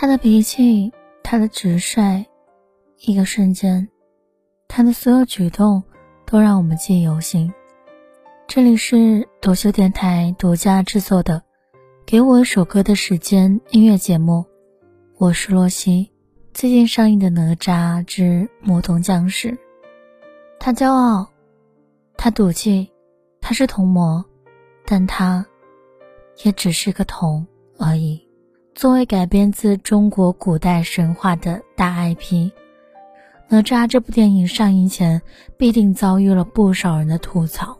他的脾气，他的直率，一个瞬间，他的所有举动都让我们记忆犹新。这里是朵秀电台独家制作的《给我一首歌的时间》音乐节目，我是洛西。最近上映的《哪吒之魔童降世》，他骄傲，他赌气，他是童魔，但他也只是个童而已。作为改编自中国古代神话的大 IP，《哪吒》这部电影上映前必定遭遇了不少人的吐槽。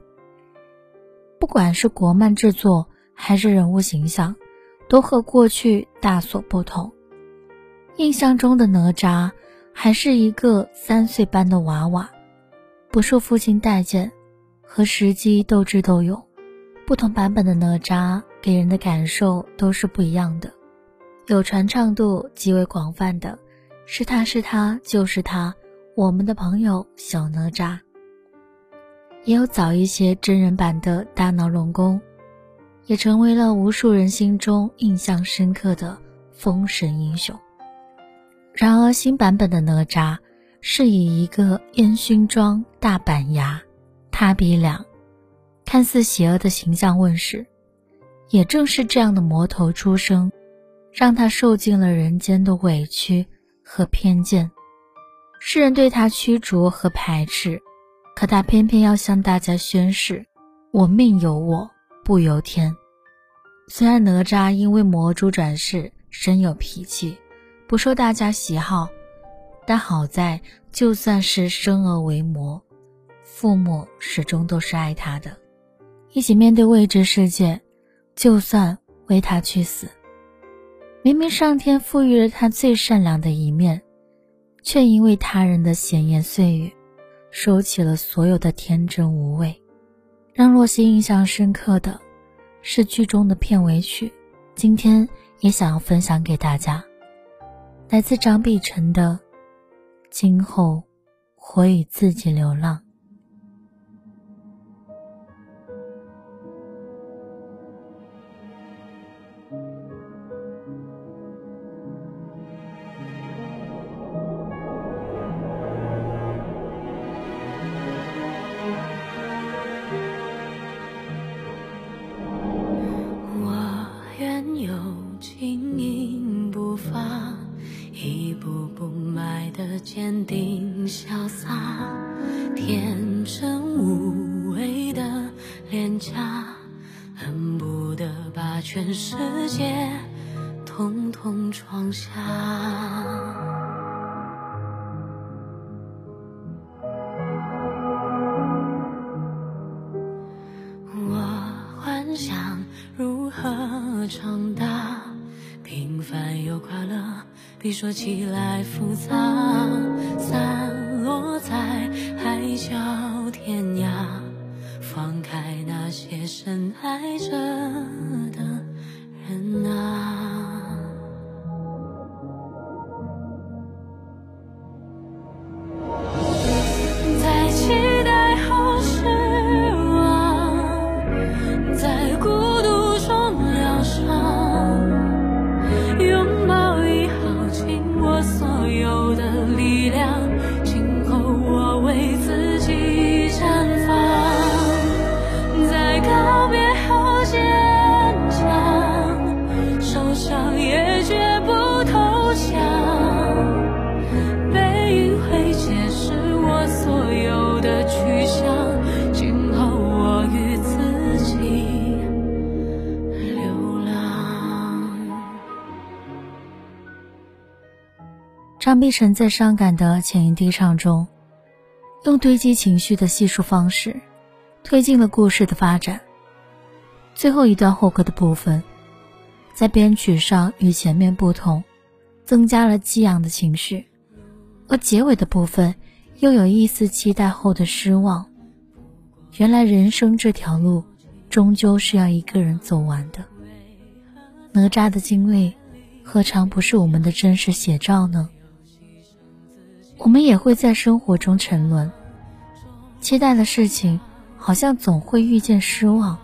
不管是国漫制作还是人物形象，都和过去大所不同。印象中的哪吒还是一个三岁般的娃娃，不受父亲待见，和石矶斗智斗勇。不同版本的哪吒给人的感受都是不一样的。有传唱度极为广泛的，是他是他就是他，我们的朋友小哪吒。也有早一些真人版的大闹龙宫，也成为了无数人心中印象深刻的封神英雄。然而新版本的哪吒是以一个烟熏妆、大板牙、塌鼻梁，看似邪恶的形象问世。也正是这样的魔头出生，让他受尽了人间的委屈和偏见，世人对他驱逐和排斥。可他偏偏要向大家宣誓：“我命由我不由天。”虽然哪吒因为魔珠转世，深有脾气，不受大家喜好，但好在就算是生而为魔，父母始终都是爱他的，一起面对未知世界，就算为他去死。明明上天赋予了他最善良的一面，却因为他人的闲言碎语。收起了所有的天真无畏，让洛西印象深刻的是剧中的片尾曲。今天也想要分享给大家，来自张碧晨的《今后我与自己流浪》。发，一步步迈得坚定潇洒，天真无畏的脸颊，恨不得把全世界统统装下。我幻想如何长大，平凡又快乐。比说起来复杂，散落在海角天涯，放开那些深爱着的人啊，张碧晨在伤感的浅吟低唱中，用堆积情绪的细数方式，推进了故事的发展。最后一段后歌的部分，在编曲上与前面不同，增加了激昂的情绪，而结尾的部分又有一丝期待后的失望。原来人生这条路，终究是要一个人走完的。哪吒的经历，何尝不是我们的真实写照呢？我们也会在生活中沉沦，期待的事情好像总会遇见失望，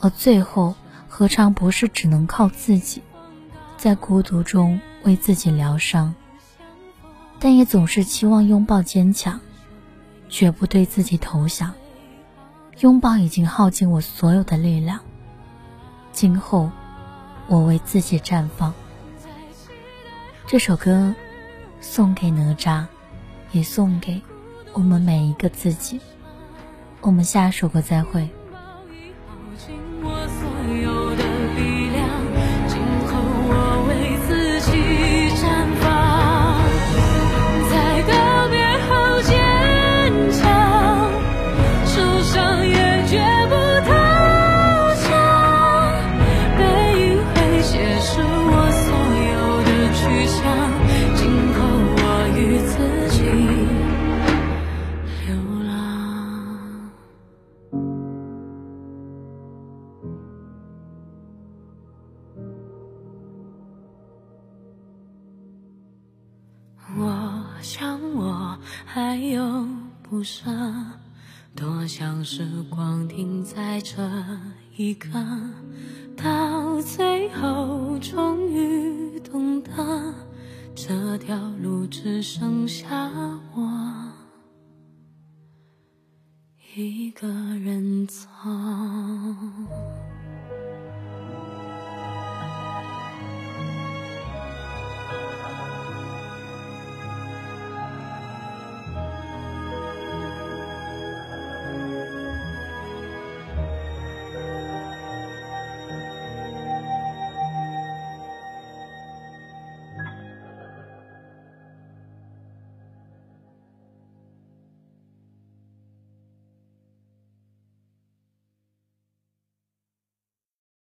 而最后何尝不是只能靠自己，在孤独中为自己疗伤，但也总是期望拥抱坚强，绝不对自己投降。拥抱已经耗尽我所有的力量，今后我为自己绽放。这首歌送给哪吒，也送给我们每一个自己。我们下首歌再会。还有不舍，多想时光停在这一刻，到最后终于懂得，这条路只剩下我一个人走。